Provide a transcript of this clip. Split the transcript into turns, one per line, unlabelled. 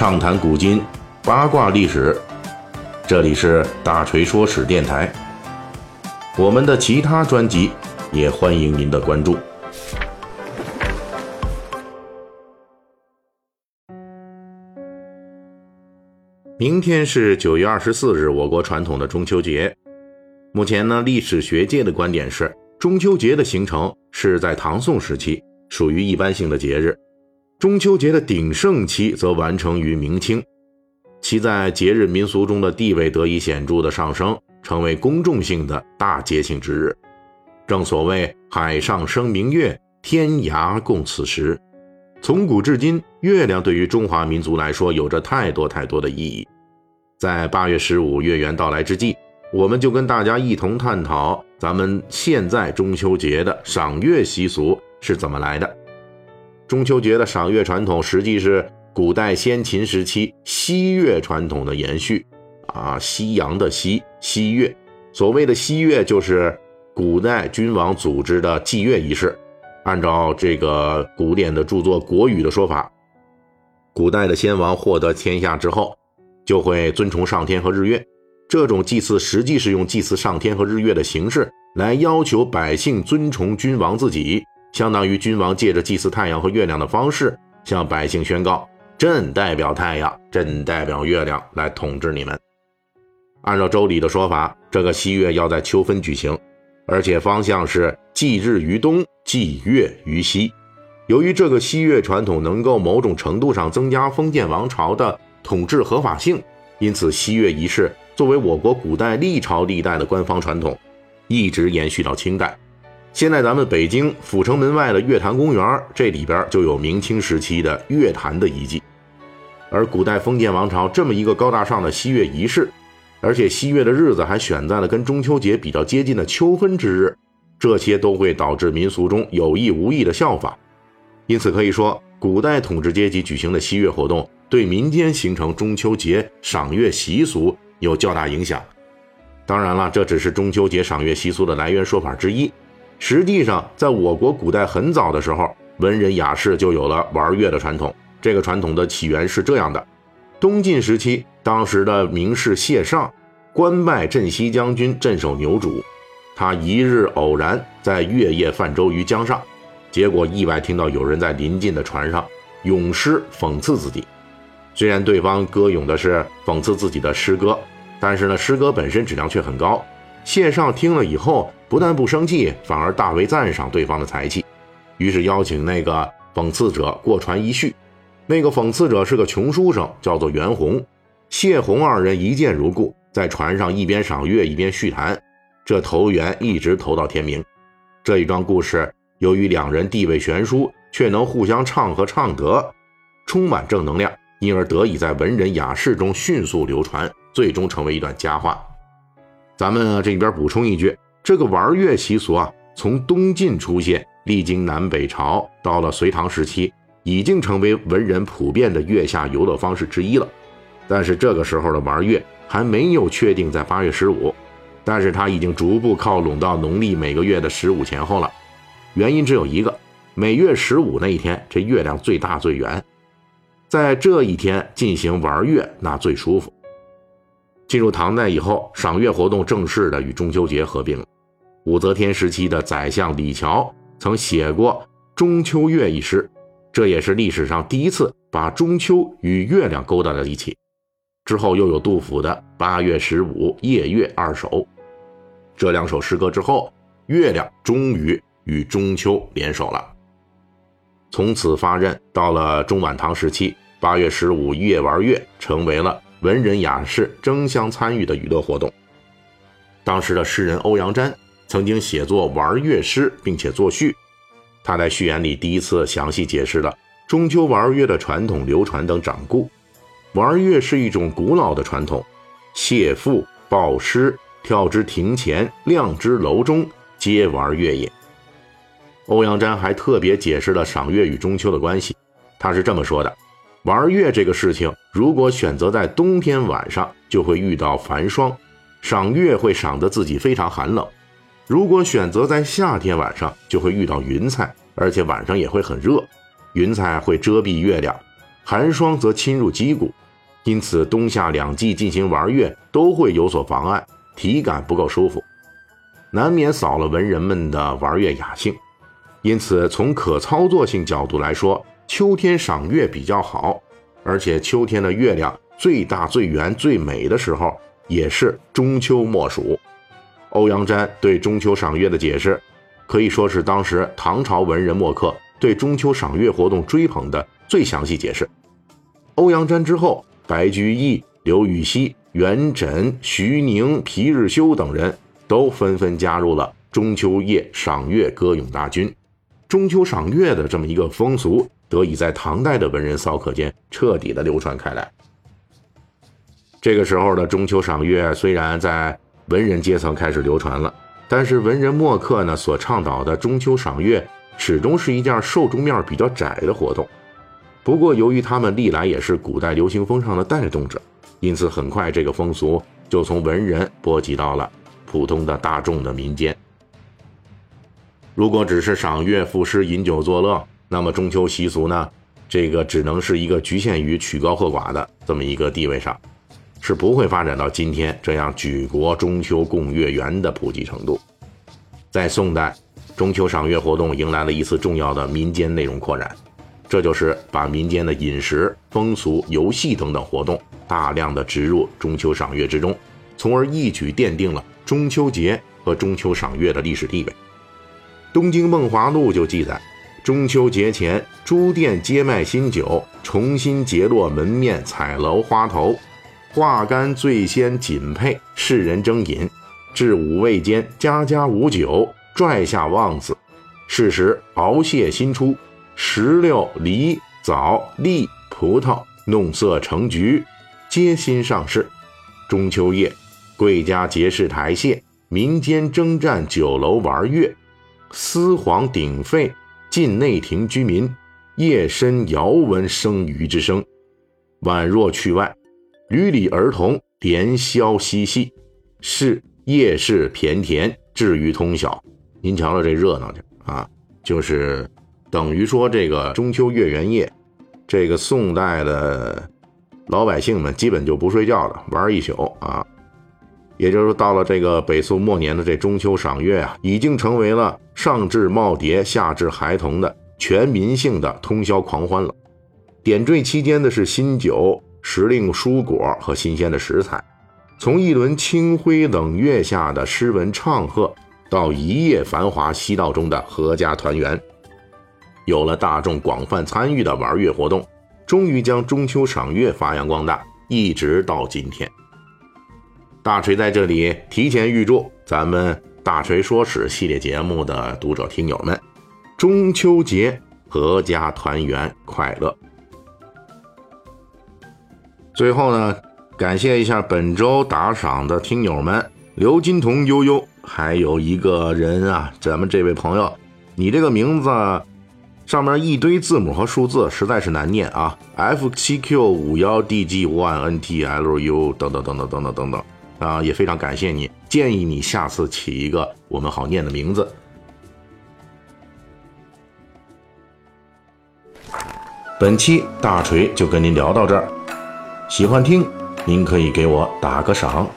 畅谈古今，八卦历史。这里是大锤说史电台。我们的其他专辑也欢迎您的关注。明天是九月二十四日，我国传统的中秋节。目前呢，历史学界的观点是，中秋节的形成是在唐宋时期，属于一般性的节日。中秋节的鼎盛期则完成于明清，其在节日民俗中的地位得以显著的上升，成为公众性的大节庆之日。正所谓“海上生明月，天涯共此时”。从古至今，月亮对于中华民族来说有着太多太多的意义。在八月十五月圆到来之际，我们就跟大家一同探讨咱们现在中秋节的赏月习俗是怎么来的。中秋节的赏月传统，实际是古代先秦时期西月传统的延续。啊，夕阳的夕，西月。所谓的西月，就是古代君王组织的祭月仪式。按照这个古典的著作《国语》的说法，古代的先王获得天下之后，就会尊崇上天和日月。这种祭祀实际是用祭祀上天和日月的形式来要求百姓尊崇君王自己。相当于君王借着祭祀太阳和月亮的方式，向百姓宣告：“朕代表太阳，朕代表月亮来统治你们。”按照周礼的说法，这个西月要在秋分举行，而且方向是祭日于东，祭月于西。由于这个西月传统能够某种程度上增加封建王朝的统治合法性，因此西月仪式作为我国古代历朝历代的官方传统，一直延续到清代。现在咱们北京阜成门外的月坛公园，这里边就有明清时期的月坛的遗迹。而古代封建王朝这么一个高大上的西月仪式，而且西月的日子还选在了跟中秋节比较接近的秋分之日，这些都会导致民俗中有意无意的效仿。因此可以说，古代统治阶级举行的西月活动，对民间形成中秋节赏月习俗有较大影响。当然了，这只是中秋节赏月习俗的来源说法之一。实际上，在我国古代很早的时候，文人雅士就有了玩乐的传统。这个传统的起源是这样的：东晋时期，当时的名士谢尚，官拜镇西将军，镇守牛渚。他一日偶然在月夜泛舟于江上，结果意外听到有人在临近的船上咏诗讽刺自己。虽然对方歌咏的是讽刺自己的诗歌，但是呢，诗歌本身质量却很高。谢尚听了以后，不但不生气，反而大为赞赏对方的才气，于是邀请那个讽刺者过船一叙。那个讽刺者是个穷书生，叫做袁弘。谢洪二人一见如故，在船上一边赏月一边叙谈，这投缘一直投到天明。这一桩故事，由于两人地位悬殊，却能互相唱和唱得，充满正能量，因而得以在文人雅士中迅速流传，最终成为一段佳话。咱们这边补充一句，这个玩月习俗啊，从东晋出现，历经南北朝，到了隋唐时期，已经成为文人普遍的月下游乐方式之一了。但是这个时候的玩月还没有确定在八月十五，但是它已经逐步靠拢到农历每个月的十五前后了。原因只有一个，每月十五那一天，这月亮最大最圆，在这一天进行玩月，那最舒服。进入唐代以后，赏月活动正式的与中秋节合并了。武则天时期的宰相李峤曾写过《中秋月》一诗，这也是历史上第一次把中秋与月亮勾搭在一起。之后又有杜甫的《八月十五夜月二首》，这两首诗歌之后，月亮终于与中秋联手了。从此发轫，到了中晚唐时期，八月十五夜玩月成为了。文人雅士争相参与的娱乐活动。当时的诗人欧阳詹曾经写作玩月诗，并且作序。他在序言里第一次详细解释了中秋玩月的传统流传等掌故。玩月是一种古老的传统，谢父报诗，跳之庭前，亮之楼中，皆玩月也。欧阳詹还特别解释了赏月与中秋的关系。他是这么说的。玩月这个事情，如果选择在冬天晚上，就会遇到寒霜，赏月会赏得自己非常寒冷；如果选择在夏天晚上，就会遇到云彩，而且晚上也会很热，云彩会遮蔽月亮，寒霜则侵入肌骨，因此冬夏两季进行玩月都会有所妨碍，体感不够舒服，难免扫了文人们的玩月雅兴。因此，从可操作性角度来说，秋天赏月比较好，而且秋天的月亮最大、最圆、最美的时候，也是中秋莫属。欧阳詹对中秋赏月的解释，可以说是当时唐朝文人墨客对中秋赏月活动追捧的最详细解释。欧阳詹之后，白居易、刘禹锡、元稹、徐宁、皮日休等人都纷纷加入了中秋夜赏月歌咏大军。中秋赏月的这么一个风俗，得以在唐代的文人骚客间彻底的流传开来。这个时候的中秋赏月虽然在文人阶层开始流传了，但是文人墨客呢所倡导的中秋赏月，始终是一件受众面比较窄的活动。不过，由于他们历来也是古代流行风尚的带动者，因此很快这个风俗就从文人波及到了普通的大众的民间。如果只是赏月赋诗、饮酒作乐，那么中秋习俗呢？这个只能是一个局限于曲高和寡的这么一个地位上，是不会发展到今天这样举国中秋共月圆的普及程度。在宋代，中秋赏月活动迎来了一次重要的民间内容扩展，这就是把民间的饮食、风俗、游戏等等活动大量的植入中秋赏月之中，从而一举奠定了中秋节和中秋赏月的历史地位。《东京梦华录》就记载，中秋节前，诸店皆卖新酒，重新结落门面彩楼花头，画杆最先锦配，世人争饮。至午未间，家家无酒，拽下旺子。是时熬蟹新出，石榴、梨、枣、栗、葡萄弄色成橘，皆新上市。中秋夜，贵家结饰台榭，民间征战酒楼玩乐。丝黄鼎沸，近内廷居民夜深遥闻生鱼之声，宛若去外。闾里儿童连宵嬉戏，是夜市骈田，至于通晓。您瞧瞧这热闹去啊！就是等于说这个中秋月圆夜，这个宋代的老百姓们基本就不睡觉了，玩一宿啊。也就是到了这个北宋末年的这中秋赏月啊，已经成为了上至耄耋、下至孩童的全民性的通宵狂欢了。点缀期间的是新酒、时令蔬果和新鲜的食材。从一轮清辉冷月下的诗文唱和，到一夜繁华西道中的阖家团圆，有了大众广泛参与的玩乐活动，终于将中秋赏月发扬光大，一直到今天。大锤在这里提前预祝咱们《大锤说史》系列节目的读者听友们，中秋节阖家团圆快乐。最后呢，感谢一下本周打赏的听友们：刘金童、悠悠，还有一个人啊，咱们这位朋友，你这个名字上面一堆字母和数字，实在是难念啊！F 七 Q 五幺 D G one N T L U 等等等等等等等等。啊，也非常感谢你，建议你下次起一个我们好念的名字。本期大锤就跟您聊到这儿，喜欢听您可以给我打个赏。